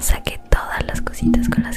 saqué todas las cositas con la